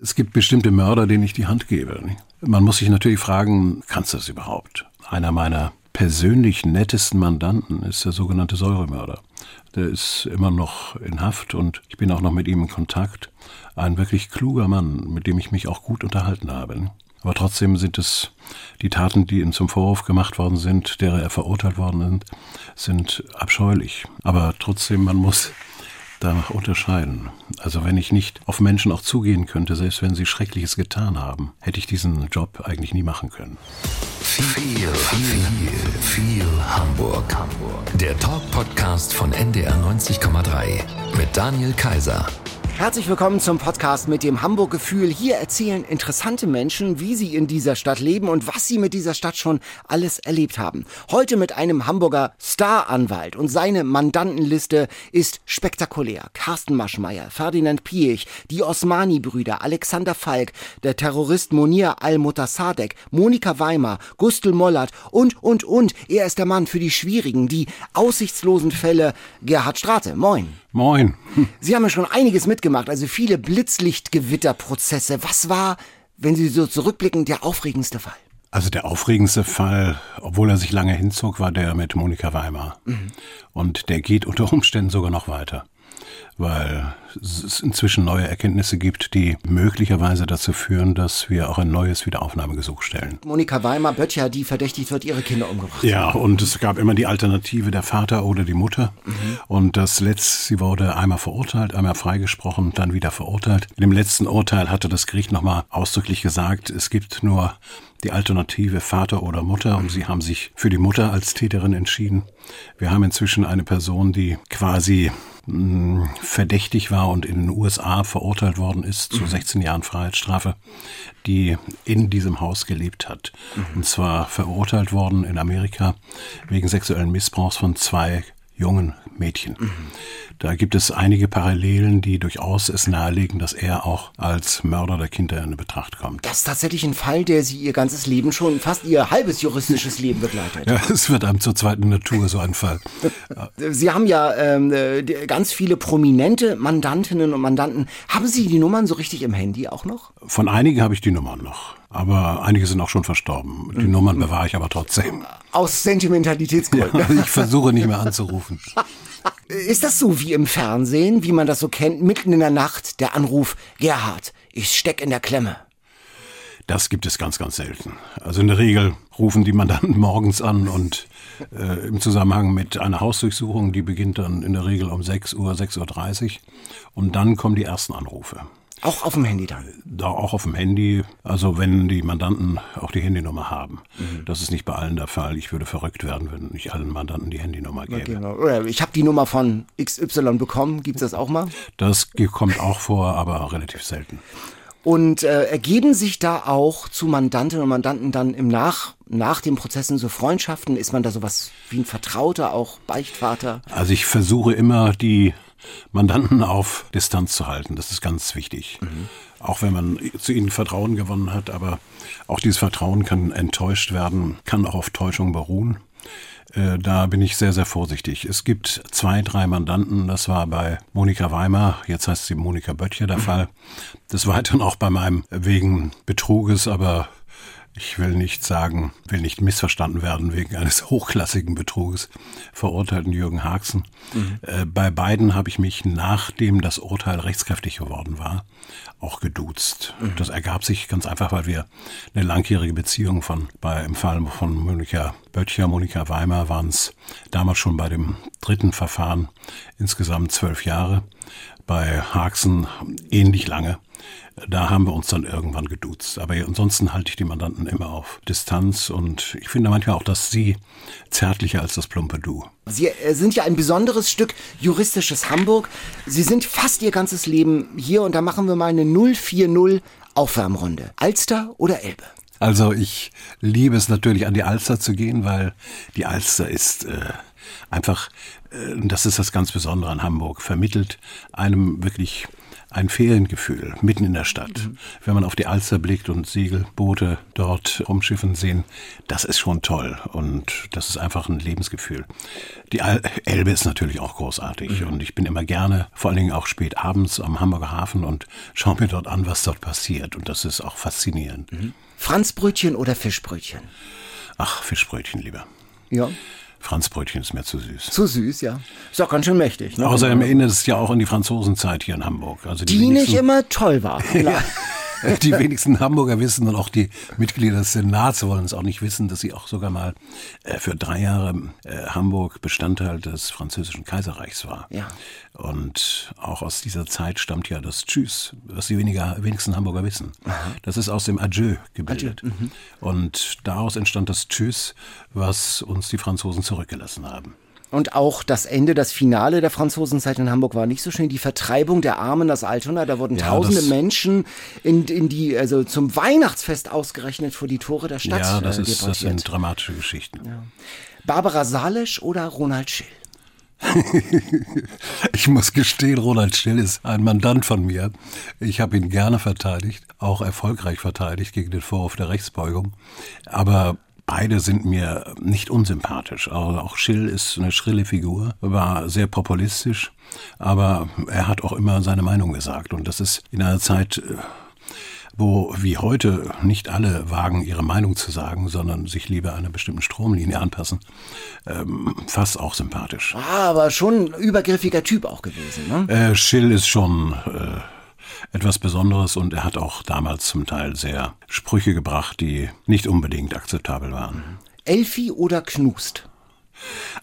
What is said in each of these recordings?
Es gibt bestimmte Mörder, denen ich die Hand gebe. Man muss sich natürlich fragen, kannst du das überhaupt? Einer meiner persönlich nettesten Mandanten ist der sogenannte Säuremörder. Der ist immer noch in Haft und ich bin auch noch mit ihm in Kontakt. Ein wirklich kluger Mann, mit dem ich mich auch gut unterhalten habe. Aber trotzdem sind es die Taten, die ihm zum Vorwurf gemacht worden sind, derer er verurteilt worden ist, sind abscheulich. Aber trotzdem, man muss danach unterscheiden. Also wenn ich nicht auf Menschen auch zugehen könnte, selbst wenn sie Schreckliches getan haben, hätte ich diesen Job eigentlich nie machen können. Viel, viel, viel, Hamburg. Hamburg. Der Talk-Podcast von NDR 90,3 mit Daniel Kaiser. Herzlich willkommen zum Podcast mit dem Hamburg-Gefühl. Hier erzählen interessante Menschen, wie sie in dieser Stadt leben und was sie mit dieser Stadt schon alles erlebt haben. Heute mit einem Hamburger Staranwalt und seine Mandantenliste ist spektakulär. Carsten Maschmeyer, Ferdinand Piech, die Osmani-Brüder, Alexander Falk, der Terrorist Monir al-Mutasadek, Monika Weimar, Gustl Mollert und, und, und. Er ist der Mann für die schwierigen, die aussichtslosen Fälle. Gerhard Strate, moin. Moin. Sie haben ja schon einiges mitgemacht, also viele Blitzlichtgewitterprozesse. Was war, wenn Sie so zurückblicken, der aufregendste Fall? Also der aufregendste Fall, obwohl er sich lange hinzog, war der mit Monika Weimar. Mhm. Und der geht unter Umständen sogar noch weiter weil es inzwischen neue Erkenntnisse gibt, die möglicherweise dazu führen, dass wir auch ein neues Wiederaufnahmegesuch stellen. Monika Weimar Böttcher, die verdächtigt wird, ihre Kinder umgebracht. Ja, und es gab immer die Alternative der Vater oder die Mutter. Mhm. Und das letzte, sie wurde einmal verurteilt, einmal freigesprochen, dann wieder verurteilt. In dem letzten Urteil hatte das Gericht nochmal ausdrücklich gesagt, es gibt nur die Alternative Vater oder Mutter und sie haben sich für die Mutter als Täterin entschieden. Wir haben inzwischen eine Person, die quasi verdächtig war und in den USA verurteilt worden ist zu 16 mhm. Jahren Freiheitsstrafe, die in diesem Haus gelebt hat. Mhm. Und zwar verurteilt worden in Amerika wegen sexuellen Missbrauchs von zwei jungen Mädchen. Mhm. Da gibt es einige Parallelen, die durchaus es nahelegen, dass er auch als Mörder der Kinder in Betracht kommt. Das ist tatsächlich ein Fall, der Sie Ihr ganzes Leben schon, fast Ihr halbes juristisches Leben begleitet. Ja, es wird einem zur zweiten Natur, so ein Fall. Sie haben ja ähm, ganz viele prominente Mandantinnen und Mandanten. Haben Sie die Nummern so richtig im Handy auch noch? Von einigen habe ich die Nummern noch. Aber einige sind auch schon verstorben. Die mhm. Nummern bewahre ich aber trotzdem. Aus Sentimentalitätsgründen. Ja, ich versuche nicht mehr anzurufen. Ist das so wie im Fernsehen, wie man das so kennt, mitten in der Nacht der Anruf, Gerhard, ich steck in der Klemme? Das gibt es ganz, ganz selten. Also in der Regel rufen die Mandanten morgens an und äh, im Zusammenhang mit einer Hausdurchsuchung, die beginnt dann in der Regel um 6 Uhr, 6.30 Uhr und dann kommen die ersten Anrufe. Auch auf dem Handy dann? Da auch auf dem Handy. Also wenn die Mandanten auch die Handynummer haben. Mhm. Das ist nicht bei allen der Fall. Ich würde verrückt werden, wenn ich allen Mandanten die Handynummer gäbe. Genau. Ich habe die Nummer von XY bekommen. Gibt es das auch mal? Das kommt auch vor, aber relativ selten. Und äh, ergeben sich da auch zu Mandantinnen und Mandanten dann im Nach, nach den Prozessen so Freundschaften? Ist man da sowas wie ein Vertrauter, auch Beichtvater? Also ich versuche immer die Mandanten auf Distanz zu halten. Das ist ganz wichtig. Mhm. Auch wenn man zu ihnen Vertrauen gewonnen hat, aber auch dieses Vertrauen kann enttäuscht werden, kann auch auf Täuschung beruhen. Äh, da bin ich sehr, sehr vorsichtig. Es gibt zwei, drei Mandanten. Das war bei Monika Weimar, jetzt heißt sie Monika Böttcher der mhm. Fall. Des Weiteren auch bei meinem wegen Betruges, aber ich will nicht sagen, will nicht missverstanden werden wegen eines hochklassigen Betruges, verurteilten Jürgen Haxen. Mhm. Äh, bei beiden habe ich mich, nachdem das Urteil rechtskräftig geworden war, auch geduzt. Mhm. Das ergab sich ganz einfach, weil wir eine langjährige Beziehung von, bei, im Fall von Monika Böttcher, Monika Weimar waren es damals schon bei dem dritten Verfahren insgesamt zwölf Jahre, bei Haxen ähnlich lange. Da haben wir uns dann irgendwann geduzt. Aber ansonsten halte ich die Mandanten immer auf Distanz und ich finde manchmal auch, dass sie zärtlicher als das plumpe Du. Sie äh, sind ja ein besonderes Stück juristisches Hamburg. Sie sind fast Ihr ganzes Leben hier und da machen wir mal eine 040 Aufwärmrunde. Alster oder Elbe? Also ich liebe es natürlich an die Alster zu gehen, weil die Alster ist äh, einfach, äh, das ist das ganz Besondere an Hamburg, vermittelt einem wirklich ein Feriengefühl mitten in der Stadt. Mhm. Wenn man auf die Alster blickt und Segelboote dort rumschiffen sehen, das ist schon toll und das ist einfach ein Lebensgefühl. Die Elbe ist natürlich auch großartig mhm. und ich bin immer gerne, vor allen Dingen auch spät abends am Hamburger Hafen und schaue mir dort an, was dort passiert und das ist auch faszinierend. Mhm. Franzbrötchen oder Fischbrötchen? Ach, Fischbrötchen lieber. Ja. Franzbrötchen ist mir zu süß. Zu süß, ja. Ist auch ganz schön mächtig. Ne? Außerdem erinnert es ja auch an die Franzosenzeit hier in Hamburg. Also die, die nicht immer toll war. ja. Die wenigsten Hamburger wissen und auch die Mitglieder des Senats wollen es auch nicht wissen, dass sie auch sogar mal äh, für drei Jahre äh, Hamburg Bestandteil des französischen Kaiserreichs war. Ja. Und auch aus dieser Zeit stammt ja das Tschüss, was die weniger, wenigsten Hamburger wissen. Aha. Das ist aus dem Adieu gebildet. Adieu. Mhm. Und daraus entstand das Tschüss, was uns die Franzosen zurückgelassen haben. Und auch das Ende, das Finale der Franzosenzeit in Hamburg war nicht so schön. Die Vertreibung der Armen, das Altona, da wurden ja, tausende Menschen in, in die, also zum Weihnachtsfest ausgerechnet vor die Tore der Stadt. Ja, das, äh, ist, das sind dramatische Geschichten. Ja. Barbara Salesch oder Ronald Schill? ich muss gestehen, Ronald Schill ist ein Mandant von mir. Ich habe ihn gerne verteidigt, auch erfolgreich verteidigt gegen den Vorwurf der Rechtsbeugung. Aber Beide sind mir nicht unsympathisch. Auch Schill ist eine schrille Figur, war sehr populistisch, aber er hat auch immer seine Meinung gesagt. Und das ist in einer Zeit, äh, wo wie heute nicht alle wagen, ihre Meinung zu sagen, sondern sich lieber einer bestimmten Stromlinie anpassen, ähm, fast auch sympathisch. Ah, aber schon ein übergriffiger Typ auch gewesen, ne? Äh, Schill ist schon... Äh, etwas Besonderes und er hat auch damals zum Teil sehr Sprüche gebracht, die nicht unbedingt akzeptabel waren. Elfi oder Knust?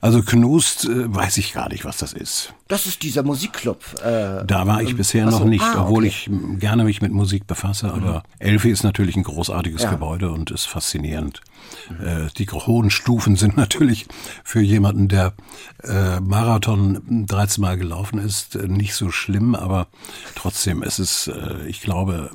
Also Knust äh, weiß ich gar nicht, was das ist. Das ist dieser Musikclub. Äh, da war ich ähm, bisher noch nicht, ah, obwohl ich gerne mich mit Musik befasse. Aber mhm. Elfi ist natürlich ein großartiges ja. Gebäude und ist faszinierend. Äh, die hohen Stufen sind natürlich für jemanden, der äh, Marathon 13 Mal gelaufen ist, äh, nicht so schlimm, aber trotzdem, es ist, äh, ich glaube,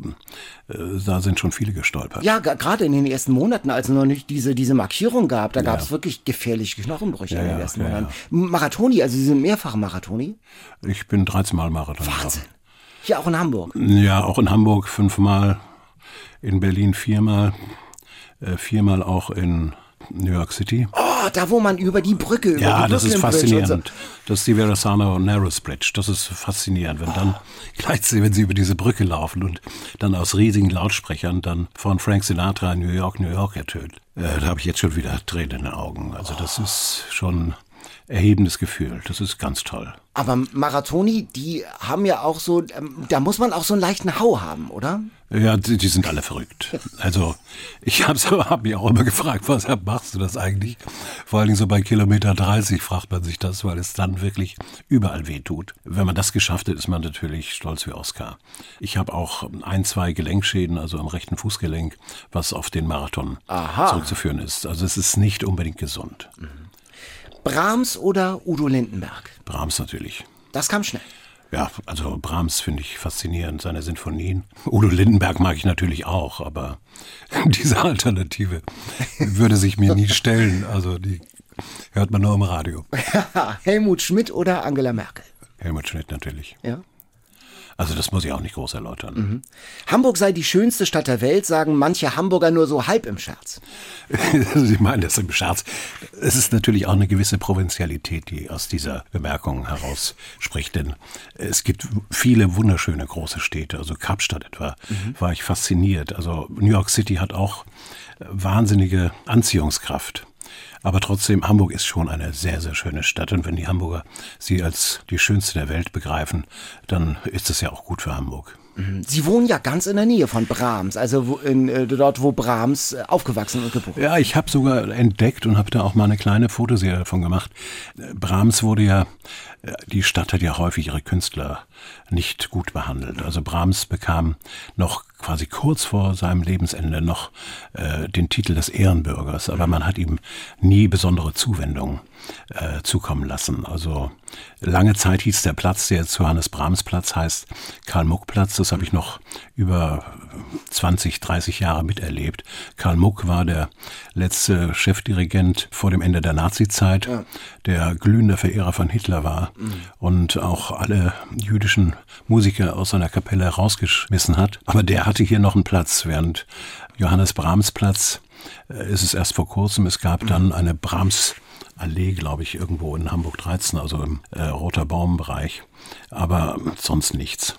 da sind schon viele gestolpert. Ja, gerade in den ersten Monaten, als es noch nicht diese, diese Markierung gab, da ja. gab es wirklich gefährliche Knochenbrüche ja, in den ersten ja, Monaten. Marathoni, also Sie sind mehrfach Marathoni? Ich bin 13 Mal Marathon. Wahnsinn. Hier auch in Hamburg? Ja, auch in Hamburg fünfmal, in Berlin viermal, viermal auch in New York City. Oh, da wo man über die Brücke über Ja, die das ist faszinierend. So. Das ist die Verasano Narrows Bridge. Das ist faszinierend, wenn oh. dann gleichzeitig, wenn sie über diese Brücke laufen und dann aus riesigen Lautsprechern dann von Frank Sinatra in New York, New York ertönt. Äh, da habe ich jetzt schon wieder Tränen in den Augen. Also das oh. ist schon erhebendes Gefühl. Das ist ganz toll. Aber Marathoni, die haben ja auch so, ähm, da muss man auch so einen leichten Hau haben, oder? Ja, die, die sind alle verrückt. Also ich habe hab mich auch immer gefragt, was machst du das eigentlich? Vor allen Dingen so bei Kilometer 30 fragt man sich das, weil es dann wirklich überall weh tut. Wenn man das geschafft hat, ist man natürlich stolz wie Oscar. Ich habe auch ein, zwei Gelenkschäden, also am rechten Fußgelenk, was auf den Marathon Aha. zurückzuführen ist. Also es ist nicht unbedingt gesund. Mhm. Brahms oder Udo Lindenberg? Brahms natürlich. Das kam schnell. Ja, also Brahms finde ich faszinierend, seine Sinfonien. Udo Lindenberg mag ich natürlich auch, aber diese Alternative würde sich mir nie stellen. Also die hört man nur im Radio. Helmut Schmidt oder Angela Merkel? Helmut Schmidt natürlich. Ja. Also das muss ich auch nicht groß erläutern. Mhm. Hamburg sei die schönste Stadt der Welt, sagen manche Hamburger nur so halb im Scherz. Sie meinen das im Scherz. Es ist natürlich auch eine gewisse Provinzialität, die aus dieser Bemerkung heraus spricht. Denn es gibt viele wunderschöne große Städte. Also Kapstadt etwa mhm. war ich fasziniert. Also New York City hat auch wahnsinnige Anziehungskraft. Aber trotzdem, Hamburg ist schon eine sehr, sehr schöne Stadt. Und wenn die Hamburger sie als die schönste der Welt begreifen, dann ist es ja auch gut für Hamburg. Mhm. Sie wohnen ja ganz in der Nähe von Brahms, also in, äh, dort, wo Brahms äh, aufgewachsen und geboren ist. Ja, ich habe sogar entdeckt und habe da auch mal eine kleine Fotoserie davon gemacht. Brahms wurde ja, äh, die Stadt hat ja häufig ihre Künstler nicht gut behandelt. Also Brahms bekam noch quasi kurz vor seinem Lebensende noch äh, den Titel des Ehrenbürgers, aber man hat ihm nie besondere Zuwendung äh, zukommen lassen. Also lange Zeit hieß der Platz, der jetzt Johannes Brahms Platz heißt, Karl Muck Platz. Das habe ich noch über 20, 30 Jahre miterlebt. Karl Muck war der letzte Chefdirigent vor dem Ende der Nazizeit, ja. der glühende Verehrer von Hitler war mhm. und auch alle jüdischen Musiker aus seiner Kapelle rausgeschmissen hat. Aber der hatte hier noch einen Platz, während Johannes Brahms Platz äh, ist es erst vor kurzem. Es gab dann eine Brahms Allee, glaube ich, irgendwo in Hamburg 13, also im äh, Roter Baumbereich. Aber sonst nichts.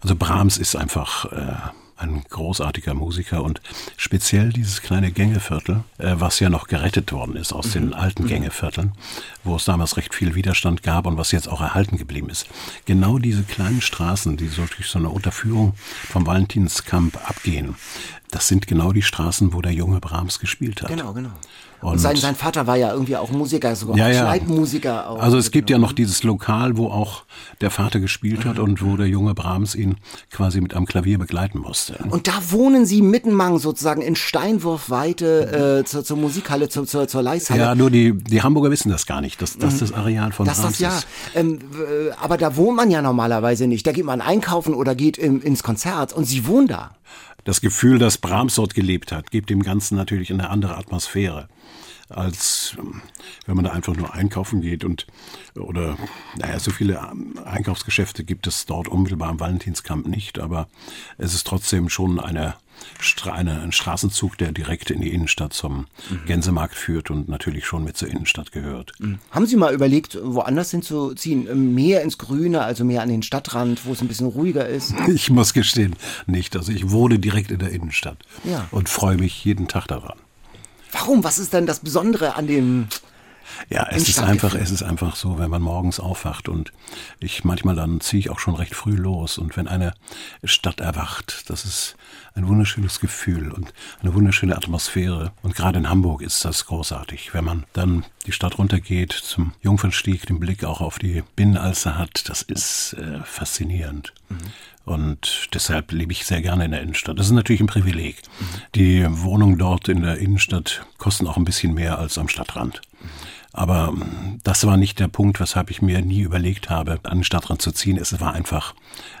Also Brahms ist einfach äh, ein großartiger Musiker und speziell dieses kleine Gängeviertel, äh, was ja noch gerettet worden ist aus den mhm. alten mhm. Gängevierteln, wo es damals recht viel Widerstand gab und was jetzt auch erhalten geblieben ist. Genau diese kleinen Straßen, die so durch so eine Unterführung vom Valentinskamp abgehen, das sind genau die Straßen, wo der junge Brahms gespielt hat. Genau, genau. Und, sein, sein Vater war ja irgendwie auch Musiker, sogar ja, ja. Schleitmusiker. Auch. Also es gibt ja noch dieses Lokal, wo auch der Vater gespielt hat und wo der junge Brahms ihn quasi mit am Klavier begleiten musste. Und da wohnen Sie mittenmang sozusagen in Steinwurfweite äh, zur, zur Musikhalle, zur, zur, zur Leishalle. Ja, nur die, die Hamburger wissen das gar nicht, dass das das Areal von das Brahms das, ja. ist. Ähm, aber da wohnt man ja normalerweise nicht. Da geht man einkaufen oder geht im, ins Konzert und Sie wohnen da. Das Gefühl, dass Brahms dort gelebt hat, gibt dem Ganzen natürlich eine andere Atmosphäre als ähm, wenn man da einfach nur einkaufen geht und oder naja, so viele ähm, Einkaufsgeschäfte gibt es dort unmittelbar am Valentinskamp nicht, aber es ist trotzdem schon eine, eine, ein Straßenzug, der direkt in die Innenstadt zum mhm. Gänsemarkt führt und natürlich schon mit zur Innenstadt gehört. Mhm. Haben Sie mal überlegt, woanders hinzuziehen? Mehr ins Grüne, also mehr an den Stadtrand, wo es ein bisschen ruhiger ist? Ich muss gestehen, nicht. Also ich wohne direkt in der Innenstadt ja. und freue mich jeden Tag daran. Warum? Was ist denn das Besondere an dem ja, es ist einfach, es ist einfach so, wenn man morgens aufwacht und ich manchmal dann ziehe ich auch schon recht früh los und wenn eine Stadt erwacht, das ist ein wunderschönes Gefühl und eine wunderschöne Atmosphäre und gerade in Hamburg ist das großartig, wenn man dann die Stadt runtergeht zum Jungfernstieg, den Blick auch auf die Binnenalster hat, das ist äh, faszinierend. Mhm. Und deshalb lebe ich sehr gerne in der Innenstadt. Das ist natürlich ein Privileg. Mhm. Die Wohnungen dort in der Innenstadt kosten auch ein bisschen mehr als am Stadtrand. Aber das war nicht der Punkt, weshalb ich mir nie überlegt habe, an den Stadtrand zu ziehen. Es war einfach,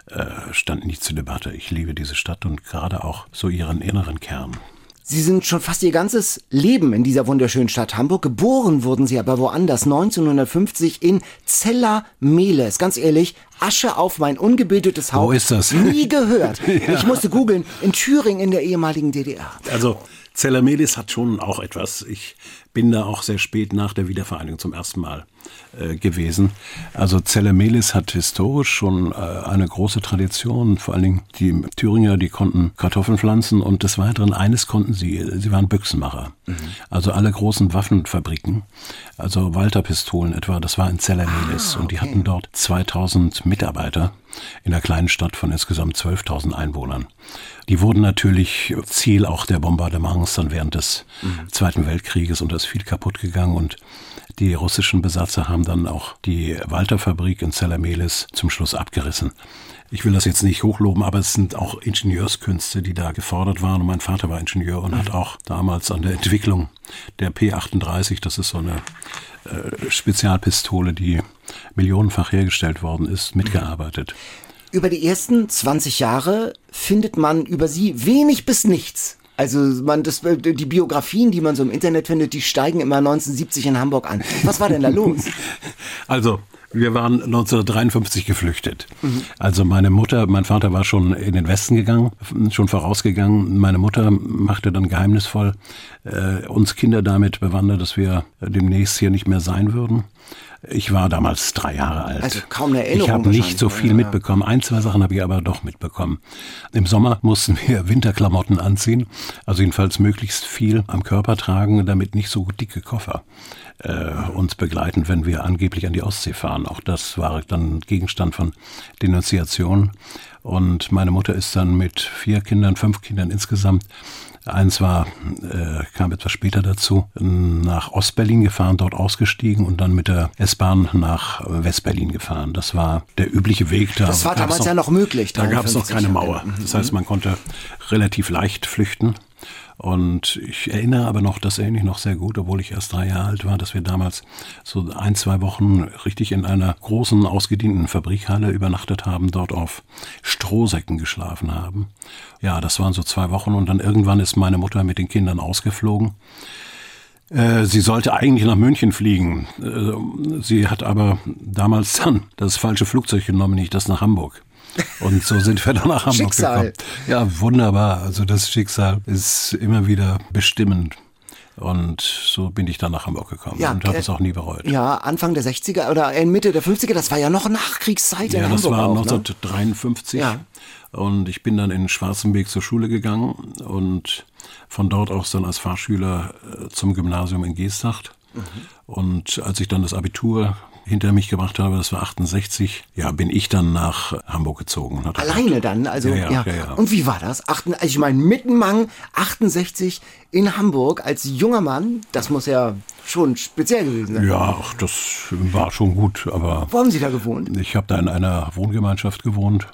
äh, stand nicht zur Debatte. Ich liebe diese Stadt und gerade auch so ihren inneren Kern. Sie sind schon fast Ihr ganzes Leben in dieser wunderschönen Stadt Hamburg. Geboren wurden Sie aber woanders, 1950 in Zeller-Mehles. Ganz ehrlich, Asche auf mein ungebildetes Haupt. Wo ist das? Nie gehört. ja. Ich musste googeln, in Thüringen in der ehemaligen DDR. Also Zeller-Mehles hat schon auch etwas. Ich bin da auch sehr spät nach der Wiedervereinigung zum ersten Mal gewesen. Also Zellermelis hat historisch schon äh, eine große Tradition. Vor allen Dingen die Thüringer, die konnten Kartoffeln pflanzen und des Weiteren eines konnten sie, sie waren Büchsenmacher. Mhm. Also alle großen Waffenfabriken, also Walter-Pistolen etwa, das war in Zellermelis ah, okay. und die hatten dort 2000 Mitarbeiter in einer kleinen Stadt von insgesamt 12.000 Einwohnern. Die wurden natürlich Ziel auch der Bombardements dann während des mhm. Zweiten Weltkrieges und da ist viel kaputt gegangen und die russischen Besatzer haben dann auch die Walter-Fabrik in Zellamelis zum Schluss abgerissen. Ich will das jetzt nicht hochloben, aber es sind auch Ingenieurskünste, die da gefordert waren. Und mein Vater war Ingenieur und hat auch damals an der Entwicklung der P38, das ist so eine äh, Spezialpistole, die millionenfach hergestellt worden ist, mitgearbeitet. Über die ersten 20 Jahre findet man über sie wenig bis nichts. Also man, das, die Biografien, die man so im Internet findet, die steigen immer 1970 in Hamburg an. Was war denn da los? Also wir waren 1953 geflüchtet. Mhm. Also meine Mutter, mein Vater war schon in den Westen gegangen, schon vorausgegangen. Meine Mutter machte dann geheimnisvoll äh, uns Kinder damit bewandert, dass wir demnächst hier nicht mehr sein würden. Ich war damals drei Jahre alt. Also kaum eine Erinnerung. Ich habe nicht so viel mitbekommen. Ein, zwei Sachen habe ich aber doch mitbekommen. Im Sommer mussten wir Winterklamotten anziehen, also jedenfalls möglichst viel am Körper tragen, damit nicht so dicke Koffer äh, uns begleiten, wenn wir angeblich an die Ostsee fahren. Auch das war dann Gegenstand von Denunziation. Und meine Mutter ist dann mit vier Kindern, fünf Kindern insgesamt Eins war, äh, kam etwas später dazu, nach Ostberlin gefahren, dort ausgestiegen und dann mit der S-Bahn nach Westberlin gefahren. Das war der übliche Weg. Da das war damals noch, ja noch möglich. Da gab es noch keine Mauer. Das heißt, man konnte relativ leicht flüchten. Und ich erinnere aber noch, das erinnere ich noch sehr gut, obwohl ich erst drei Jahre alt war, dass wir damals so ein, zwei Wochen richtig in einer großen, ausgedienten Fabrikhalle übernachtet haben, dort auf Strohsäcken geschlafen haben. Ja, das waren so zwei Wochen und dann irgendwann ist meine Mutter mit den Kindern ausgeflogen. Äh, sie sollte eigentlich nach München fliegen. Äh, sie hat aber damals dann das falsche Flugzeug genommen, nicht das nach Hamburg. Und so sind wir dann nach Hamburg Schicksal. gekommen. Ja, wunderbar. Also das Schicksal ist immer wieder bestimmend. Und so bin ich dann nach Hamburg gekommen Ja, und habe äh, es auch nie bereut. Ja, Anfang der 60er oder äh, Mitte der 50er, das war ja noch Nachkriegszeit in Ja, das Hamburg war auch, ne? 1953. Ja. Und ich bin dann in Schwarzenberg zur Schule gegangen und von dort aus dann als Fahrschüler äh, zum Gymnasium in Geesthacht. Mhm. Und als ich dann das Abitur hinter mich gebracht habe, das war 68, ja, bin ich dann nach Hamburg gezogen. Alleine dann, also ja, Ja, ja. Und wie war das? Achten, also ich meine, Mittenmang 68 in Hamburg als junger Mann, das muss ja schon speziell gewesen sein. Ja, ach, das war schon gut, aber Wo haben Sie da gewohnt? ich habe da in einer Wohngemeinschaft gewohnt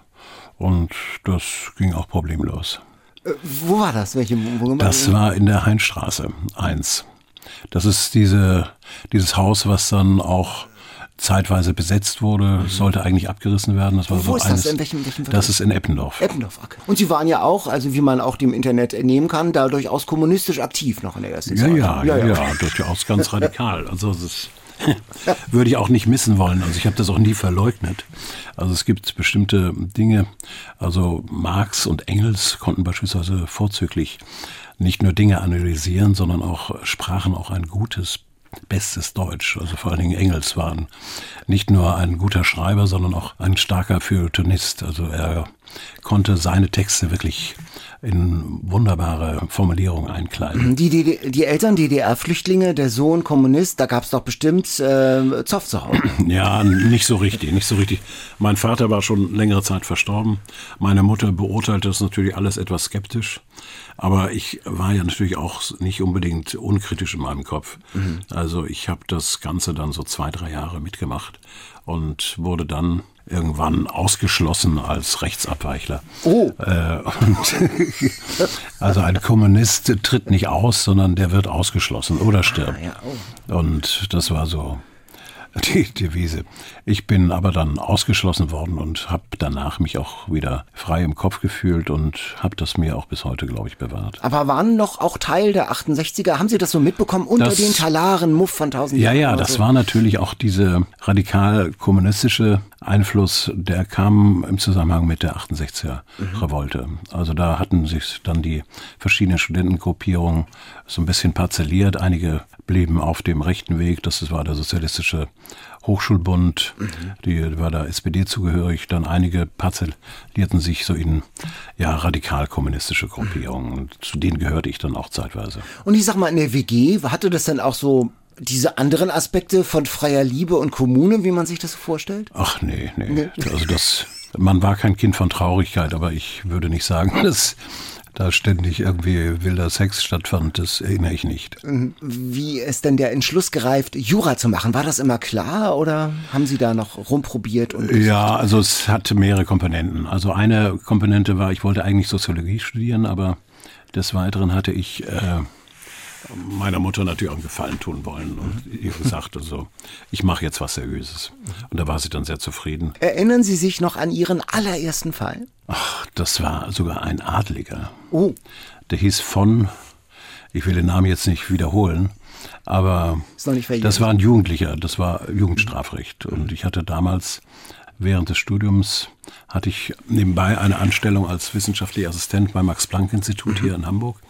und das ging auch problemlos. Äh, wo war das? Welche wo, wo, Das war in der Heinstraße 1. Das ist diese, dieses Haus, was dann auch zeitweise besetzt wurde, sollte eigentlich abgerissen werden. Das war Wo so ist das? eines, In welchem- welchem das ist in Eppendorf. Eppendorf. Okay. Und Sie waren ja auch, also wie man auch dem Internet entnehmen kann, da durchaus kommunistisch aktiv noch in der ersten Ja, Zeit. ja, ja, ja, durchaus ganz radikal. Also das ist, würde ich auch nicht missen wollen. Also ich habe das auch nie verleugnet. Also es gibt bestimmte Dinge, also Marx und Engels konnten beispielsweise vorzüglich nicht nur Dinge analysieren, sondern auch sprachen auch ein gutes, bestes Deutsch. Also vor allen Dingen Engels waren nicht nur ein guter Schreiber, sondern auch ein starker Feuilletonist. Also er konnte seine Texte wirklich in wunderbare Formulierungen einkleiden. Die, die, die Eltern DDR-Flüchtlinge, der Sohn Kommunist, da gab es doch bestimmt äh, Zoff zu Hause. Ja, nicht so richtig, nicht so richtig. Mein Vater war schon längere Zeit verstorben. Meine Mutter beurteilte das natürlich alles etwas skeptisch. Aber ich war ja natürlich auch nicht unbedingt unkritisch in meinem Kopf. Also ich habe das Ganze dann so zwei, drei Jahre mitgemacht und wurde dann irgendwann ausgeschlossen als Rechtsabweichler. Oh. Äh, und also ein Kommunist tritt nicht aus, sondern der wird ausgeschlossen oder stirbt. ja, Und das war so die Devise. Ich bin aber dann ausgeschlossen worden und habe danach mich auch wieder frei im Kopf gefühlt und habe das mir auch bis heute, glaube ich, bewahrt. Aber waren noch auch Teil der 68er? Haben Sie das so mitbekommen unter Das- den Talaren Muff von 1000 Ja, Jahren ja, oder das so? war natürlich auch diese radikal kommunistische Einfluss, der kam im Zusammenhang mit der 68er Revolte. Also da hatten sich dann die verschiedenen Studentengruppierungen so ein bisschen parzelliert. Einige blieben auf dem rechten Weg, das war der sozialistische Hochschulbund, die war der SPD zugehörig, dann einige parzellierten sich so in ja radikal kommunistische Gruppierungen und zu denen gehörte ich dann auch zeitweise. Und ich sag mal, in der WG, hatte das dann auch so diese anderen Aspekte von freier Liebe und Kommune, wie man sich das so vorstellt? Ach nee, nee. Also das, man war kein Kind von Traurigkeit, aber ich würde nicht sagen, dass da ständig irgendwie wilder Sex stattfand. Das erinnere ich nicht. Wie ist denn der Entschluss gereift, Jura zu machen? War das immer klar oder haben Sie da noch rumprobiert? Und Ja, also es hatte mehrere Komponenten. Also eine Komponente war, ich wollte eigentlich Soziologie studieren, aber des Weiteren hatte ich äh, meiner Mutter natürlich auch einen Gefallen tun wollen und ihr gesagt, also ich mache jetzt was Seriöses. Und da war sie dann sehr zufrieden. Erinnern Sie sich noch an Ihren allerersten Fall? Ach, das war sogar ein Adliger. Oh, Der hieß von, ich will den Namen jetzt nicht wiederholen, aber das war ein Jugendlicher, das war Jugendstrafrecht. Und ich hatte damals während des Studiums, hatte ich nebenbei eine Anstellung als wissenschaftlicher Assistent beim Max-Planck-Institut hier in Hamburg.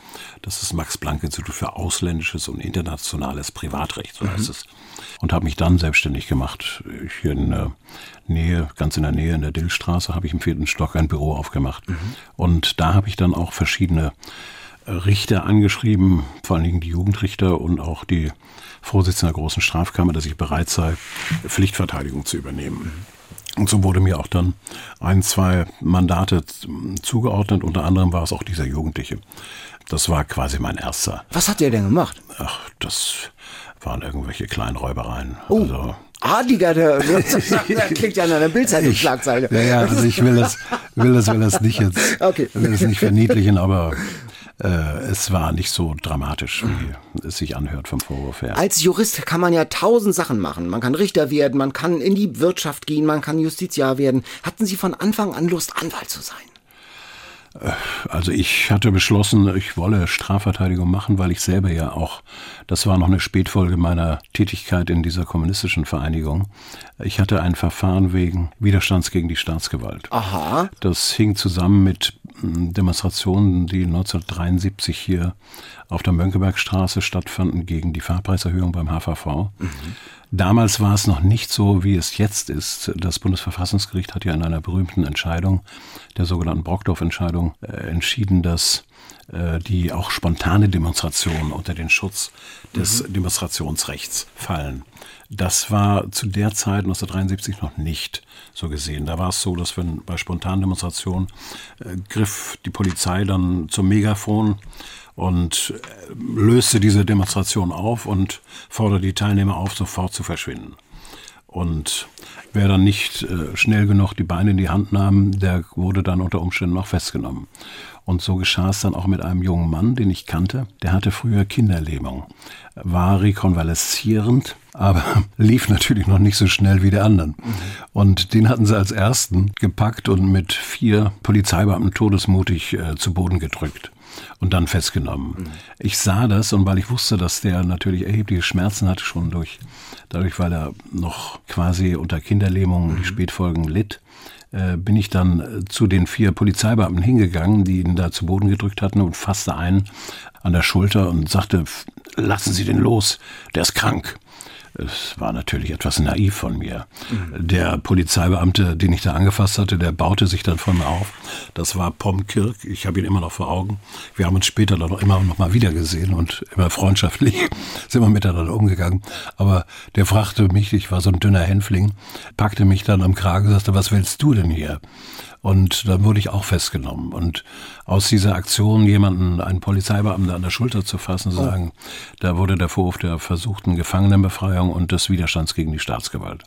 Das ist das Max-Planck-Institut für ausländisches und internationales Privatrecht, so heißt es. Und habe mich dann selbstständig gemacht. Hier in der Nähe, ganz in der Nähe, in der Dillstraße, habe ich im vierten Stock ein Büro aufgemacht. Und da habe ich dann auch verschiedene Richter angeschrieben, vor allen Dingen die Jugendrichter und auch die Vorsitzende der großen Strafkammer, dass ich bereit sei, Pflichtverteidigung zu übernehmen. Und so wurde mir auch dann ein, zwei Mandate zugeordnet. Unter anderem war es auch dieser Jugendliche. Das war quasi mein erster. was hat der denn gemacht? Ach, das waren irgendwelche kleinen Räubereien. Oh. Also, Adliger, der, der klingt ja an einer Bildzeitung-Schlagzeile. ja, ja, also ich will das, will das, will das nicht jetzt, Okay. will das nicht verniedlichen, aber äh, es war nicht so dramatisch, wie es sich anhört vom Vorwurf her. Als Jurist kann man ja tausend Sachen machen. Man kann Richter werden, man kann in die Wirtschaft gehen, man kann Justiziar werden. Hatten Sie von Anfang an Lust, Anwalt zu sein? Also ich hatte beschlossen, ich wolle Strafverteidigung machen, weil ich selber ja auch, das war noch eine Spätfolge meiner Tätigkeit in dieser kommunistischen Vereinigung. Ich hatte ein Verfahren wegen Widerstands gegen die Staatsgewalt. Aha. Das hing zusammen mit hm, Demonstrationen, die 1973 hier auf der Mönckebergstraße stattfanden gegen die Fahrpreiserhöhung beim HVV. Mhm. Damals war es noch nicht so, wie es jetzt ist. Das Bundesverfassungsgericht hat ja in einer berühmten Entscheidung, der sogenannten Brockdorf-Entscheidung, äh, entschieden, dass äh, die auch spontane Demonstrationen unter den Schutz des mhm. Demonstrationsrechts fallen. Das war zu der Zeit 1973 noch nicht so gesehen. Da war es so, dass wenn bei spontanen Demonstrationen äh, griff die Polizei dann zum Megafon und äh, löste diese Demonstration auf und forderte die Teilnehmer auf, sofort zu verschwinden. Und wer dann nicht äh, schnell genug die Beine in die Hand nahm, der wurde dann unter Umständen noch festgenommen. Und so geschah es dann auch mit einem jungen Mann, den ich kannte. Der hatte früher Kinderlähmung, war rekonvaleszierend, aber lief natürlich noch nicht so schnell wie der anderen. Und den hatten sie als ersten gepackt und mit vier Polizeibeamten todesmutig äh, zu Boden gedrückt und dann festgenommen. Mhm. Ich sah das und weil ich wusste, dass der natürlich erhebliche Schmerzen hatte, schon durch, dadurch, weil er noch quasi unter Kinderlähmung mhm. die Spätfolgen litt, äh, bin ich dann äh, zu den vier Polizeibeamten hingegangen, die ihn da zu Boden gedrückt hatten und fasste einen an der Schulter und sagte, lassen Sie den los, der ist krank. Es war natürlich etwas naiv von mir. Mhm. Der Polizeibeamte, den ich da angefasst hatte, der baute sich dann von mir auf. Das war Pom Kirk. Ich habe ihn immer noch vor Augen. Wir haben uns später dann noch immer noch mal wieder gesehen und immer freundschaftlich sind wir miteinander umgegangen. Aber der fragte mich, ich war so ein dünner Hänfling, packte mich dann am Kragen und sagte, was willst du denn hier? Und dann wurde ich auch festgenommen. Und aus dieser Aktion jemanden, einen Polizeibeamten an der Schulter zu fassen, zu oh. sagen, da wurde der Vorwurf der versuchten Gefangenenbefreiung und des Widerstands gegen die Staatsgewalt.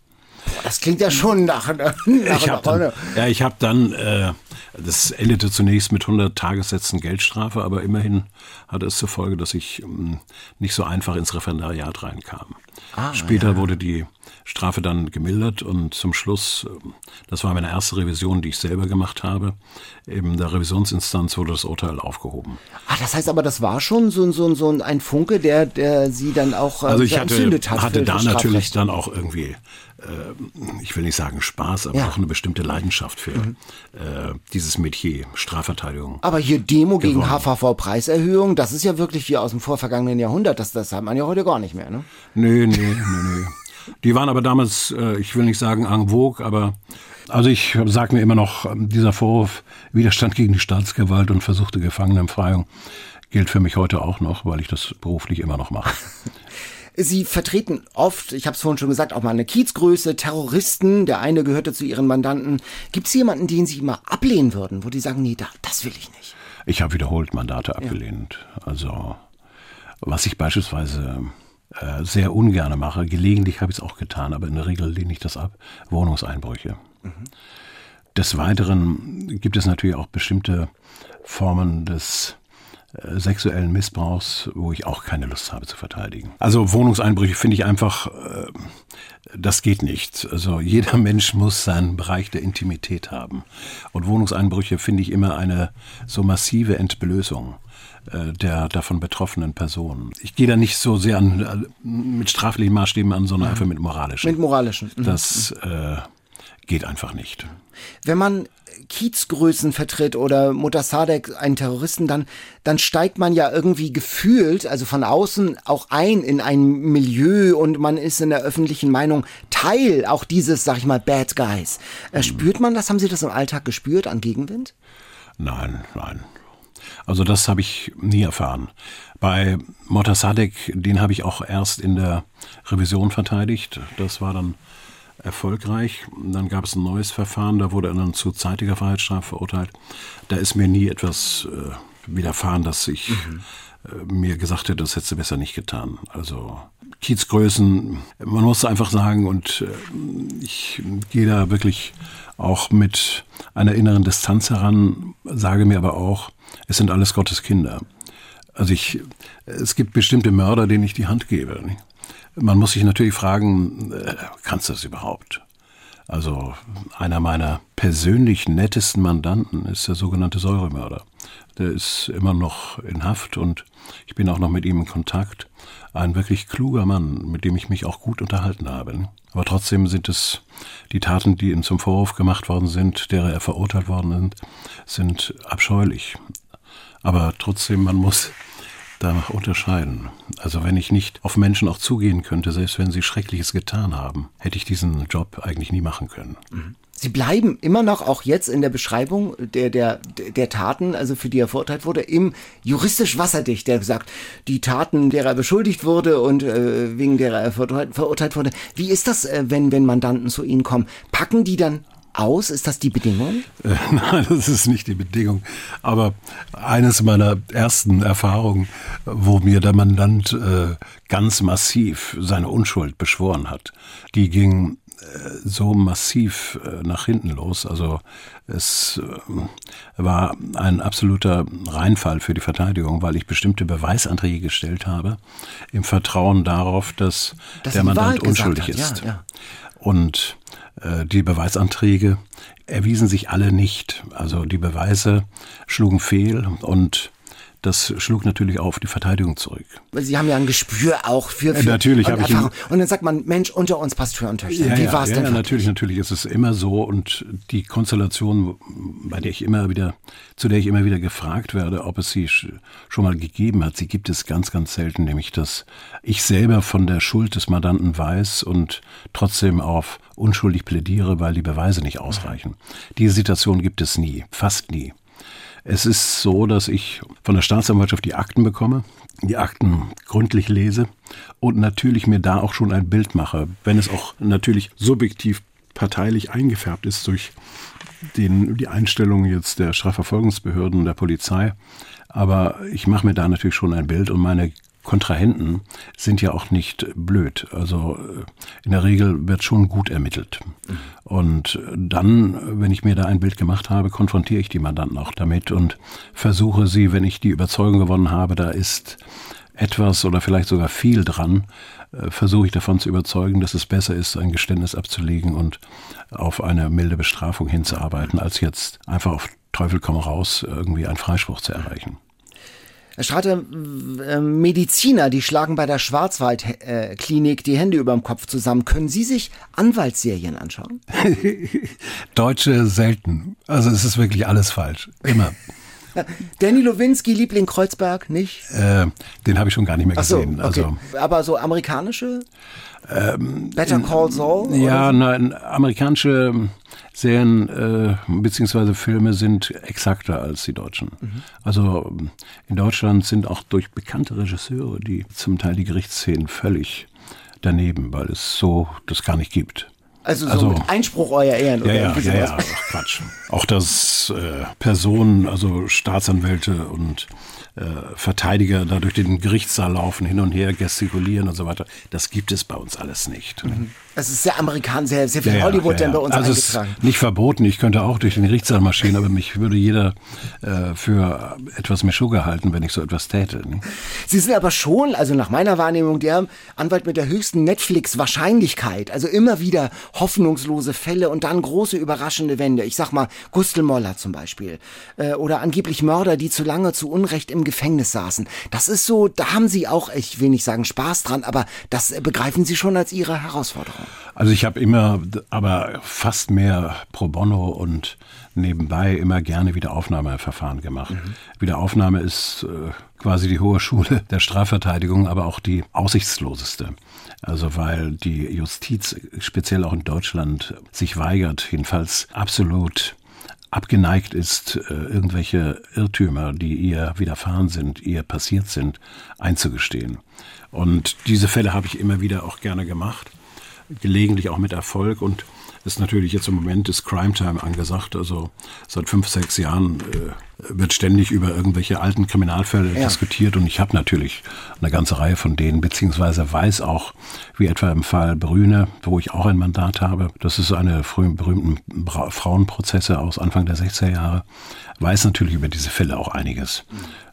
Das klingt ja schon nach, nach ich hab dann, Ja, ich habe dann, äh, das endete zunächst mit 100 Tagessätzen Geldstrafe, aber immerhin hatte es zur Folge, dass ich ähm, nicht so einfach ins Referendariat reinkam. Ah, Später ja. wurde die Strafe dann gemildert und zum Schluss, ähm, das war meine erste Revision, die ich selber gemacht habe, in der Revisionsinstanz wurde das Urteil aufgehoben. Ah, das heißt aber, das war schon so, so, so ein Funke, der, der Sie dann auch äh, also ich hatte, hat. hatte da natürlich dann auch irgendwie, äh, ich will nicht sagen Spaß, aber ja. auch eine bestimmte Leidenschaft für mhm. äh, dieses Metier, Strafverteidigung. Aber hier Demo gewonnen. gegen HVV-Preiserhöhung, das ist ja wirklich wie aus dem vorvergangenen Jahrhundert, das, das hat man ja heute gar nicht mehr, ne? Nö, nö, nö, nö. Die waren aber damals, äh, ich will nicht sagen en vogue, aber also ich sage mir immer noch, ähm, dieser Vorwurf Widerstand gegen die Staatsgewalt und versuchte Gefangenenbefreiung gilt für mich heute auch noch, weil ich das beruflich immer noch mache. Sie vertreten oft, ich habe es vorhin schon gesagt, auch mal eine Kiezgröße, Terroristen. Der eine gehörte zu Ihren Mandanten. Gibt es jemanden, den Sie immer ablehnen würden, wo die sagen, nee, da, das will ich nicht? Ich habe wiederholt Mandate abgelehnt. Ja. Also was ich beispielsweise äh, sehr ungern mache. Gelegentlich habe ich es auch getan, aber in der Regel lehne ich das ab. Wohnungseinbrüche. Mhm. Des Weiteren gibt es natürlich auch bestimmte Formen des sexuellen Missbrauchs, wo ich auch keine Lust habe zu verteidigen. Also Wohnungseinbrüche finde ich einfach, äh, das geht nicht. Also jeder Mensch muss seinen Bereich der Intimität haben. Und Wohnungseinbrüche finde ich immer eine so massive Entblößung. Äh, der davon betroffenen Personen. Ich gehe da nicht so sehr an, äh, mit straflichen Maßstäben an, sondern einfach mit moralischen. Mit moralischen. Mhm. Das äh, geht einfach nicht. Wenn man Kiezgrößen vertritt oder Mutter Sadek einen Terroristen, dann, dann steigt man ja irgendwie gefühlt, also von außen auch ein in ein Milieu und man ist in der öffentlichen Meinung Teil auch dieses, sag ich mal, Bad Guys. Äh, spürt man das? Haben Sie das im Alltag gespürt an Gegenwind? Nein, nein. Also das habe ich nie erfahren. Bei Motassadek, den habe ich auch erst in der Revision verteidigt. Das war dann erfolgreich. Dann gab es ein neues Verfahren, da wurde er dann zu zeitiger Freiheitsstrafe verurteilt. Da ist mir nie etwas äh, widerfahren, dass ich mhm. äh, mir gesagt hätte, das hätte du besser nicht getan. Also Kiezgrößen, man muss einfach sagen, und äh, ich gehe da wirklich auch mit einer inneren Distanz heran, sage mir aber auch, es sind alles Gottes Kinder. Also ich, es gibt bestimmte Mörder, denen ich die Hand gebe. Man muss sich natürlich fragen, äh, kannst du das überhaupt? Also einer meiner persönlich nettesten Mandanten ist der sogenannte Säuremörder. Der ist immer noch in Haft und ich bin auch noch mit ihm in Kontakt. Ein wirklich kluger Mann, mit dem ich mich auch gut unterhalten habe. Aber trotzdem sind es die Taten, die ihm zum Vorwurf gemacht worden sind, derer er verurteilt worden ist, sind abscheulich. Aber trotzdem, man muss da unterscheiden. Also wenn ich nicht auf Menschen auch zugehen könnte, selbst wenn sie Schreckliches getan haben, hätte ich diesen Job eigentlich nie machen können. Mhm. Sie bleiben immer noch auch jetzt in der Beschreibung der, der, der Taten, also für die er verurteilt wurde, im juristisch wasserdicht, der sagt, die Taten, derer er beschuldigt wurde und äh, wegen derer er verurteilt, verurteilt wurde. Wie ist das, äh, wenn, wenn Mandanten zu Ihnen kommen? Packen die dann aus? Ist das die Bedingung? Äh, nein, das ist nicht die Bedingung. Aber eines meiner ersten Erfahrungen, wo mir der Mandant äh, ganz massiv seine Unschuld beschworen hat, die ging äh, so massiv äh, nach hinten los. Also es äh, war ein absoluter Reinfall für die Verteidigung, weil ich bestimmte Beweisanträge gestellt habe, im Vertrauen darauf, dass, dass der Mandant unschuldig ist. Ja, ja. Und die Beweisanträge erwiesen sich alle nicht. Also die Beweise schlugen fehl und das schlug natürlich auf die Verteidigung zurück. Sie haben ja ein Gespür auch für, für natürlich habe ich und dann sagt man Mensch unter uns Pastoren und Töchter. Ja, Wie war es ja, denn? Ja, natürlich, natürlich ist es immer so und die Konstellation, bei der ich immer wieder, zu der ich immer wieder gefragt werde, ob es sie schon mal gegeben hat, sie gibt es ganz, ganz selten, nämlich dass ich selber von der Schuld des Mandanten weiß und trotzdem auf unschuldig plädiere, weil die Beweise nicht ausreichen. Diese Situation gibt es nie, fast nie. Es ist so, dass ich von der Staatsanwaltschaft die Akten bekomme, die Akten gründlich lese und natürlich mir da auch schon ein Bild mache, wenn es auch natürlich subjektiv parteilich eingefärbt ist durch den, die Einstellung jetzt der Strafverfolgungsbehörden der Polizei. Aber ich mache mir da natürlich schon ein Bild und meine Kontrahenten sind ja auch nicht blöd. Also äh, in der Regel wird schon gut ermittelt. Und dann, wenn ich mir da ein Bild gemacht habe, konfrontiere ich die Mandanten auch damit und versuche sie, wenn ich die Überzeugung gewonnen habe, da ist etwas oder vielleicht sogar viel dran, äh, versuche ich davon zu überzeugen, dass es besser ist, ein Geständnis abzulegen und auf eine milde Bestrafung hinzuarbeiten, als jetzt einfach auf Teufel komm raus irgendwie einen Freispruch zu erreichen. Herr Strater, äh, Mediziner, die schlagen bei der Schwarzwaldklinik die Hände über dem Kopf zusammen. Können Sie sich Anwaltsserien anschauen? Deutsche selten. Also es ist wirklich alles falsch. Immer. Danny Lowinski, Liebling Kreuzberg, nicht? Äh, den habe ich schon gar nicht mehr gesehen. So, okay. also, Aber so amerikanische? Ähm, Better Call Saul? Ja, nein, amerikanische Serien äh, bzw. Filme sind exakter als die deutschen. Mhm. Also in Deutschland sind auch durch bekannte Regisseure die zum Teil die Gerichtsszenen völlig daneben, weil es so das gar nicht gibt. Also so also, mit Einspruch euer Ehren oder ja, ja, ja, ja, Quatsch. Auch dass äh, Personen, also Staatsanwälte und äh, Verteidiger da durch den Gerichtssaal laufen, hin und her gestikulieren und so weiter. Das gibt es bei uns alles nicht. Mhm. Es ist sehr amerikanisch, sehr, sehr viel ja, Hollywood ja, ja. denn bei uns also eingetragen. Es ist nicht verboten, ich könnte auch durch den Gerichtssaal marschieren, aber mich würde jeder äh, für etwas Meschuga halten, wenn ich so etwas täte. Ne? Sie sind aber schon, also nach meiner Wahrnehmung, der Anwalt mit der höchsten Netflix-Wahrscheinlichkeit. Also immer wieder hoffnungslose Fälle und dann große überraschende Wende. Ich sag mal, Gustl Moller zum Beispiel. Äh, oder angeblich Mörder, die zu lange zu Unrecht im Gefängnis saßen. Das ist so, da haben Sie auch, ich will nicht sagen Spaß dran, aber das begreifen Sie schon als Ihre Herausforderung. Also ich habe immer, aber fast mehr pro bono und nebenbei immer gerne Wiederaufnahmeverfahren gemacht. Mhm. Wiederaufnahme ist äh, quasi die hohe Schule der Strafverteidigung, aber auch die aussichtsloseste. Also weil die Justiz, speziell auch in Deutschland, sich weigert, jedenfalls absolut abgeneigt ist, äh, irgendwelche Irrtümer, die ihr widerfahren sind, ihr passiert sind, einzugestehen. Und diese Fälle habe ich immer wieder auch gerne gemacht gelegentlich auch mit Erfolg und ist natürlich jetzt im Moment ist Crime Time angesagt. Also seit fünf, sechs Jahren äh, wird ständig über irgendwelche alten Kriminalfälle ja. diskutiert und ich habe natürlich eine ganze Reihe von denen, beziehungsweise weiß auch, wie etwa im Fall Brüne, wo ich auch ein Mandat habe, das ist eine berühmten Frauenprozesse aus Anfang der 60er Jahre, weiß natürlich über diese Fälle auch einiges.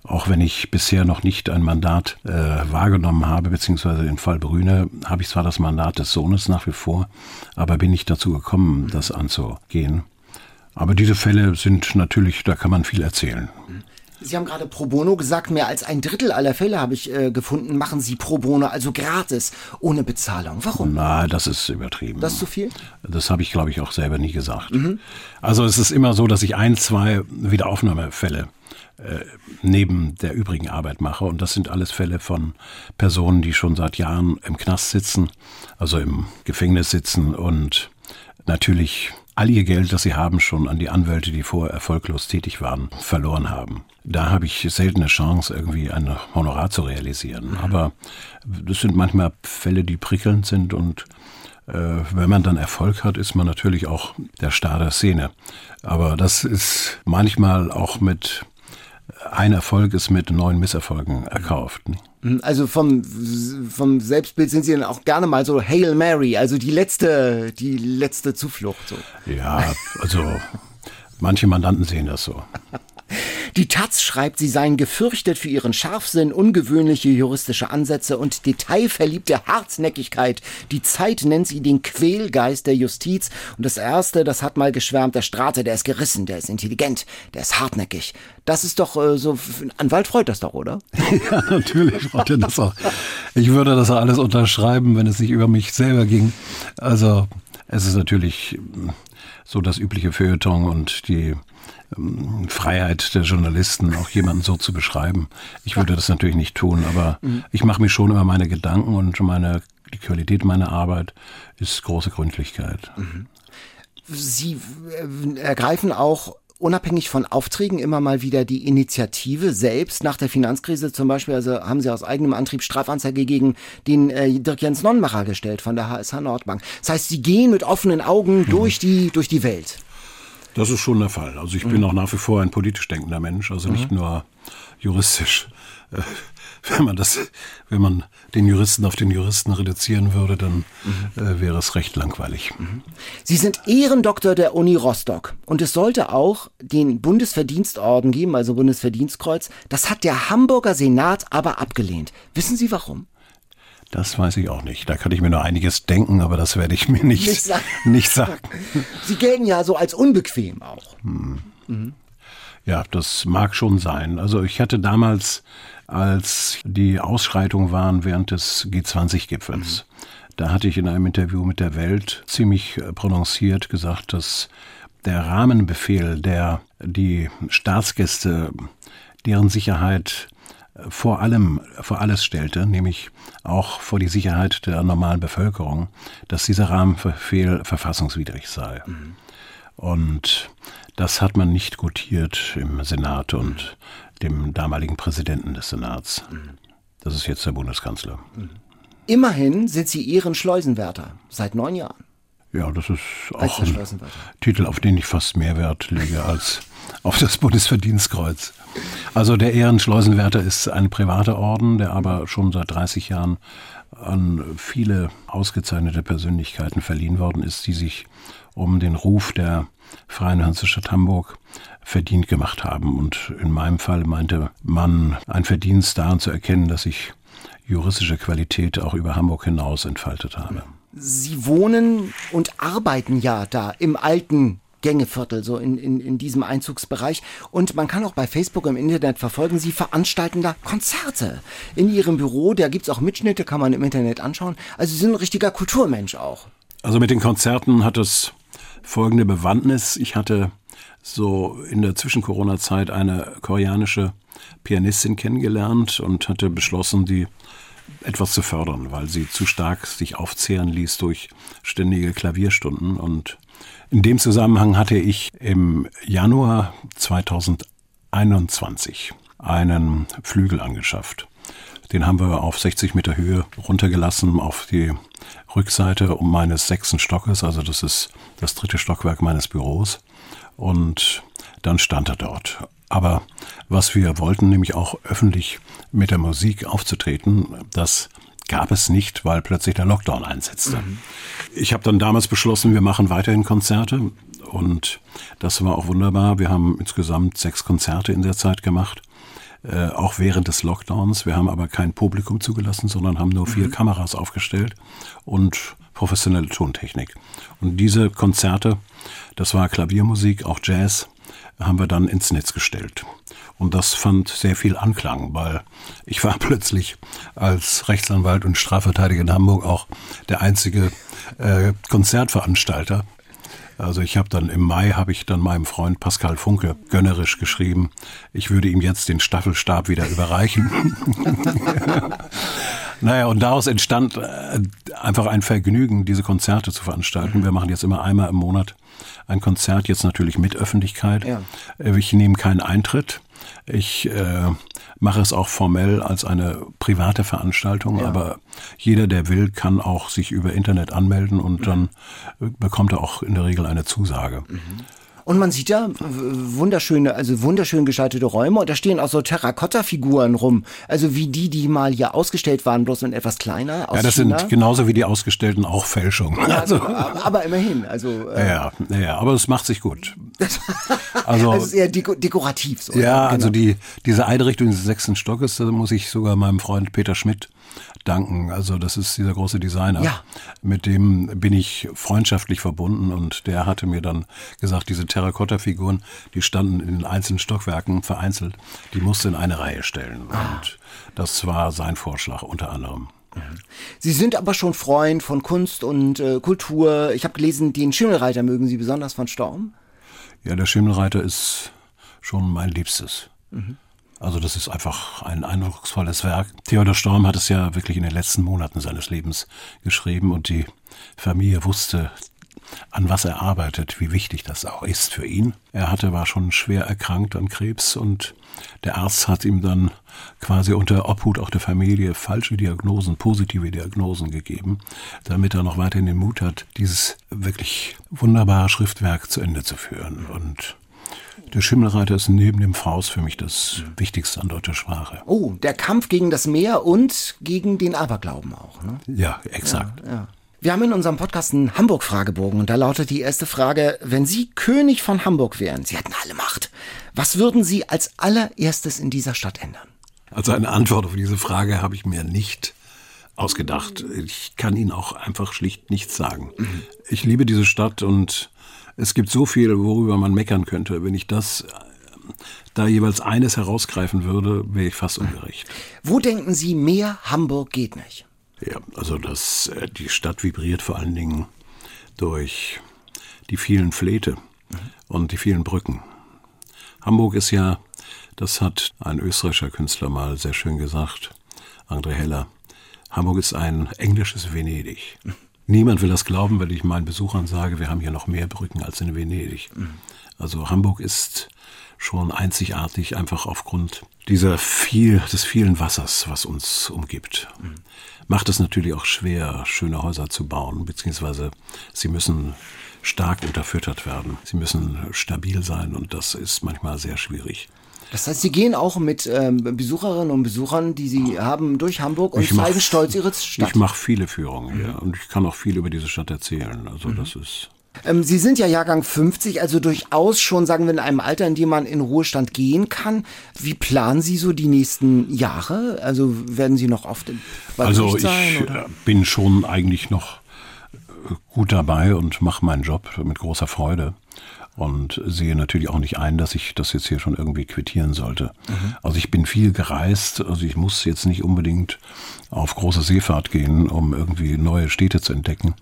Auch wenn ich bisher noch nicht ein Mandat äh, wahrgenommen habe, beziehungsweise im Fall Brüne habe ich zwar das Mandat des Sohnes nach wie vor, aber bin nicht dazu gekommen, das anzugehen. Aber diese Fälle sind natürlich, da kann man viel erzählen. Sie haben gerade pro bono gesagt, mehr als ein Drittel aller Fälle habe ich äh, gefunden, machen Sie pro bono, also gratis, ohne Bezahlung. Warum? Na, das ist übertrieben. Das ist zu viel? Das habe ich, glaube ich, auch selber nie gesagt. Mhm. Also es ist immer so, dass ich ein, zwei Wiederaufnahmefälle äh, neben der übrigen Arbeit mache. Und das sind alles Fälle von Personen, die schon seit Jahren im Knast sitzen, also im Gefängnis sitzen und natürlich all ihr Geld, das sie haben, schon an die Anwälte, die vorher erfolglos tätig waren, verloren haben. Da habe ich selten eine Chance, irgendwie ein Honorar zu realisieren. Mhm. Aber das sind manchmal Fälle, die prickelnd sind und äh, wenn man dann Erfolg hat, ist man natürlich auch der Star der Szene. Aber das ist manchmal auch mit ein Erfolg ist mit neun Misserfolgen erkauft. Mhm, also vom, vom Selbstbild sind Sie dann auch gerne mal so Hail Mary, also die letzte, die letzte Zuflucht. So. Ja, also manche Mandanten sehen das so. Die Taz schreibt, sie seien gefürchtet für ihren Scharfsinn, ungewöhnliche juristische Ansätze und detailverliebte Hartnäckigkeit. Die Zeit nennt sie den Quälgeist der Justiz. Und das Erste, das hat mal geschwärmt, der Strate, der ist gerissen, der ist intelligent, der ist hartnäckig. Das ist doch äh, so, Anwalt freut das doch, oder? ja, natürlich freut er das auch. Ich würde das alles unterschreiben, wenn es nicht über mich selber ging. Also, es ist natürlich so das übliche Feuilleton und die Freiheit der Journalisten, auch jemanden so zu beschreiben. Ich würde das natürlich nicht tun, aber mhm. ich mache mir schon immer meine Gedanken und meine, die Qualität meiner Arbeit ist große Gründlichkeit. Mhm. Sie äh, ergreifen auch unabhängig von Aufträgen immer mal wieder die Initiative selbst nach der Finanzkrise zum Beispiel, also haben Sie aus eigenem Antrieb Strafanzeige gegen den äh, Dirk Jens Nonnmacher gestellt von der HSH Nordbank. Das heißt, Sie gehen mit offenen Augen mhm. durch die, durch die Welt. Das ist schon der Fall. Also ich mhm. bin auch nach wie vor ein politisch denkender Mensch, also nicht mhm. nur juristisch. Äh, wenn man das, wenn man den Juristen auf den Juristen reduzieren würde, dann mhm. äh, wäre es recht langweilig. Mhm. Sie sind Ehrendoktor der Uni Rostock und es sollte auch den Bundesverdienstorden geben, also Bundesverdienstkreuz. Das hat der Hamburger Senat aber abgelehnt. Wissen Sie warum? Das weiß ich auch nicht. Da kann ich mir nur einiges denken, aber das werde ich mir nicht, nicht, sagen. nicht sagen. Sie gelten ja so als unbequem auch. Hm. Mhm. Ja, das mag schon sein. Also ich hatte damals, als die Ausschreitungen waren während des G20-Gipfels, mhm. da hatte ich in einem Interview mit der Welt ziemlich äh, prononciert gesagt, dass der Rahmenbefehl, der die Staatsgäste, deren Sicherheit vor allem, vor alles stellte, nämlich auch vor die Sicherheit der normalen Bevölkerung, dass dieser Rahmenbefehl verfassungswidrig sei. Mhm. Und das hat man nicht gutiert im Senat und dem damaligen Präsidenten des Senats. Das ist jetzt der Bundeskanzler. Immerhin sind Sie Ehrenschleusenwärter seit neun Jahren. Ja, das ist auch ein Titel, auf den ich fast mehr Wert lege als auf das Bundesverdienstkreuz. Also der Ehrenschleusenwärter ist ein privater Orden, der aber schon seit 30 Jahren an viele ausgezeichnete Persönlichkeiten verliehen worden ist, die sich um den Ruf der Freien Hansestadt Hamburg verdient gemacht haben. Und in meinem Fall meinte man ein Verdienst daran zu erkennen, dass ich juristische Qualität auch über Hamburg hinaus entfaltet habe. Sie wohnen und arbeiten ja da im alten Gängeviertel, so in, in, in diesem Einzugsbereich. Und man kann auch bei Facebook im Internet verfolgen, sie veranstalten da Konzerte in ihrem Büro. Da gibt's auch Mitschnitte, kann man im Internet anschauen. Also sie sind ein richtiger Kulturmensch auch. Also mit den Konzerten hat es folgende Bewandtnis. Ich hatte so in der Zwischen-Corona-Zeit eine koreanische Pianistin kennengelernt und hatte beschlossen, die etwas zu fördern, weil sie zu stark sich aufzehren ließ durch ständige Klavierstunden und in dem Zusammenhang hatte ich im Januar 2021 einen Flügel angeschafft. Den haben wir auf 60 Meter Höhe runtergelassen auf die Rückseite meines sechsten Stockes, also das ist das dritte Stockwerk meines Büros. Und dann stand er dort. Aber was wir wollten, nämlich auch öffentlich mit der Musik aufzutreten, das gab es nicht, weil plötzlich der Lockdown einsetzte. Mhm. Ich habe dann damals beschlossen, wir machen weiterhin Konzerte und das war auch wunderbar. Wir haben insgesamt sechs Konzerte in der Zeit gemacht. äh, auch während des Lockdowns. Wir haben aber kein Publikum zugelassen, sondern haben nur vier mhm. Kameras aufgestellt und professionelle Tontechnik. Und diese Konzerte, das war Klaviermusik, auch Jazz, haben wir dann ins Netz gestellt. Und das fand sehr viel Anklang, weil ich war plötzlich als Rechtsanwalt und Strafverteidiger in Hamburg auch der einzige äh, Konzertveranstalter. Also ich habe dann im Mai habe ich dann meinem Freund Pascal Funke gönnerisch geschrieben, ich würde ihm jetzt den Staffelstab wieder überreichen. naja, und daraus entstand äh, einfach ein Vergnügen, diese Konzerte zu veranstalten. Wir machen jetzt immer einmal im Monat ein Konzert, jetzt natürlich mit Öffentlichkeit. Ja. Äh, ich nehme keinen Eintritt. Ich äh, mache es auch formell als eine private Veranstaltung, ja. aber jeder, der will, kann auch sich über Internet anmelden und dann bekommt er auch in der Regel eine Zusage. Mhm. Und man sieht da wunderschöne, also wunderschön gestaltete Räume und da stehen auch so Terrakotta-Figuren rum. Also wie die, die mal hier ausgestellt waren, bloß in etwas kleiner. Ja, das China. sind genauso wie die ausgestellten auch Fälschungen. Ja, also, aber immerhin. Also, äh, ja, ja, aber es macht sich gut. also, also eher deko dekorativ. So, ja, genau. also die, diese Einrichtung des sechsten Stockes, da muss ich sogar meinem Freund Peter Schmidt danken. Also das ist dieser große Designer. Ja. Mit dem bin ich freundschaftlich verbunden und der hatte mir dann gesagt, diese Terrakotta-Figuren, die standen in den einzelnen Stockwerken vereinzelt, die musste in eine Reihe stellen. Ah. Und das war sein Vorschlag unter anderem. Sie sind aber schon Freund von Kunst und äh, Kultur. Ich habe gelesen, den Schimmelreiter mögen Sie besonders von Storm. Ja, der Schimmelreiter ist schon mein Liebstes. Mhm. Also das ist einfach ein eindrucksvolles Werk. Theodor Storm hat es ja wirklich in den letzten Monaten seines Lebens geschrieben und die Familie wusste, an was er arbeitet, wie wichtig das auch ist für ihn. Er hatte, war schon schwer erkrankt an Krebs und der Arzt hat ihm dann quasi unter Obhut auch der Familie falsche Diagnosen, positive Diagnosen gegeben, damit er noch weiterhin den Mut hat, dieses wirklich wunderbare Schriftwerk zu Ende zu führen. Und der Schimmelreiter ist neben dem Faust für mich das Wichtigste an deutscher Sprache. Oh, der Kampf gegen das Meer und gegen den Aberglauben auch. Ne? Ja, exakt. Ja, ja. Wir haben in unserem Podcast einen Hamburg-Fragebogen und da lautet die erste Frage, wenn Sie König von Hamburg wären, Sie hätten alle Macht, was würden Sie als allererstes in dieser Stadt ändern? Also eine Antwort auf diese Frage habe ich mir nicht ausgedacht. Ich kann Ihnen auch einfach schlicht nichts sagen. Mhm. Ich liebe diese Stadt und es gibt so viel, worüber man meckern könnte. Wenn ich das äh, da jeweils eines herausgreifen würde, wäre ich fast ungerecht. Wo denken Sie, mehr Hamburg geht nicht? Ja, also das, äh, die Stadt vibriert vor allen Dingen durch die vielen Fläte mhm. und die vielen Brücken. Hamburg ist ja, das hat ein österreichischer Künstler mal sehr schön gesagt, André Heller, Hamburg ist ein englisches Venedig. Mhm. Niemand will das glauben, weil ich meinen Besuchern sage, wir haben hier noch mehr Brücken als in Venedig. Also Hamburg ist schon einzigartig, einfach aufgrund dieser viel, des vielen Wassers, was uns umgibt. Macht es natürlich auch schwer, schöne Häuser zu bauen, beziehungsweise sie müssen stark unterfüttert werden. Sie müssen stabil sein und das ist manchmal sehr schwierig. Das heißt, Sie gehen auch mit ähm, Besucherinnen und Besuchern, die Sie haben, durch Hamburg und ich zeigen mach, stolz Ihre Stadt. Ich mache viele Führungen hier mhm. und ich kann auch viel über diese Stadt erzählen. Also mhm. das ist ähm, Sie sind ja Jahrgang 50, also durchaus schon, sagen wir, in einem Alter, in dem man in Ruhestand gehen kann. Wie planen Sie so die nächsten Jahre? Also werden Sie noch oft in Also ich sein, oder? bin schon eigentlich noch äh, gut dabei und mache meinen Job mit großer Freude und sehe natürlich auch nicht ein, dass ich das jetzt hier schon irgendwie quittieren sollte. Mhm. Also ich bin viel gereist, also ich muss jetzt nicht unbedingt auf große Seefahrt gehen, um irgendwie neue Städte zu entdecken.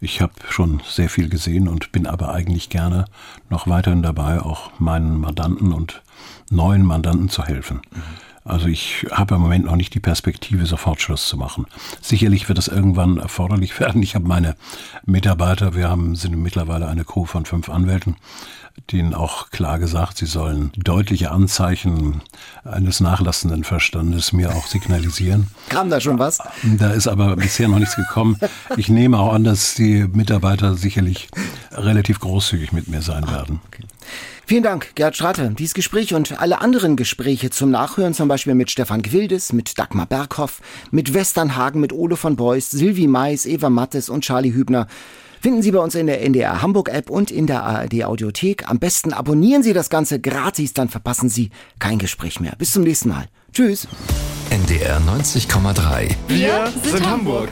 Ich habe schon sehr viel gesehen und bin aber eigentlich gerne noch weiterhin dabei, auch meinen Mandanten und neuen Mandanten zu helfen. Mhm. Also ich habe im Moment noch nicht die Perspektive, sofort Schluss zu machen. Sicherlich wird es irgendwann erforderlich werden. Ich habe meine Mitarbeiter, wir haben, sind mittlerweile eine Crew von fünf Anwälten, denen auch klar gesagt, sie sollen deutliche Anzeichen eines nachlassenden Verstandes mir auch signalisieren. Kam da schon was? Da ist aber bisher noch nichts gekommen. Ich nehme auch an, dass die Mitarbeiter sicherlich relativ großzügig mit mir sein werden. Okay. Vielen Dank, Gerd Stratte. Dieses Gespräch und alle anderen Gespräche zum Nachhören, zum Beispiel mit Stefan Gwildes, mit Dagmar Berghoff, mit Westernhagen, mit Ole von Beuys, Sylvie Mais, Eva Mattes und Charlie Hübner, Finden Sie bei uns in der NDR Hamburg App und in der ARD Audiothek. Am besten abonnieren Sie das Ganze gratis, dann verpassen Sie kein Gespräch mehr. Bis zum nächsten Mal. Tschüss. NDR 90,3. Wir sind Hamburg.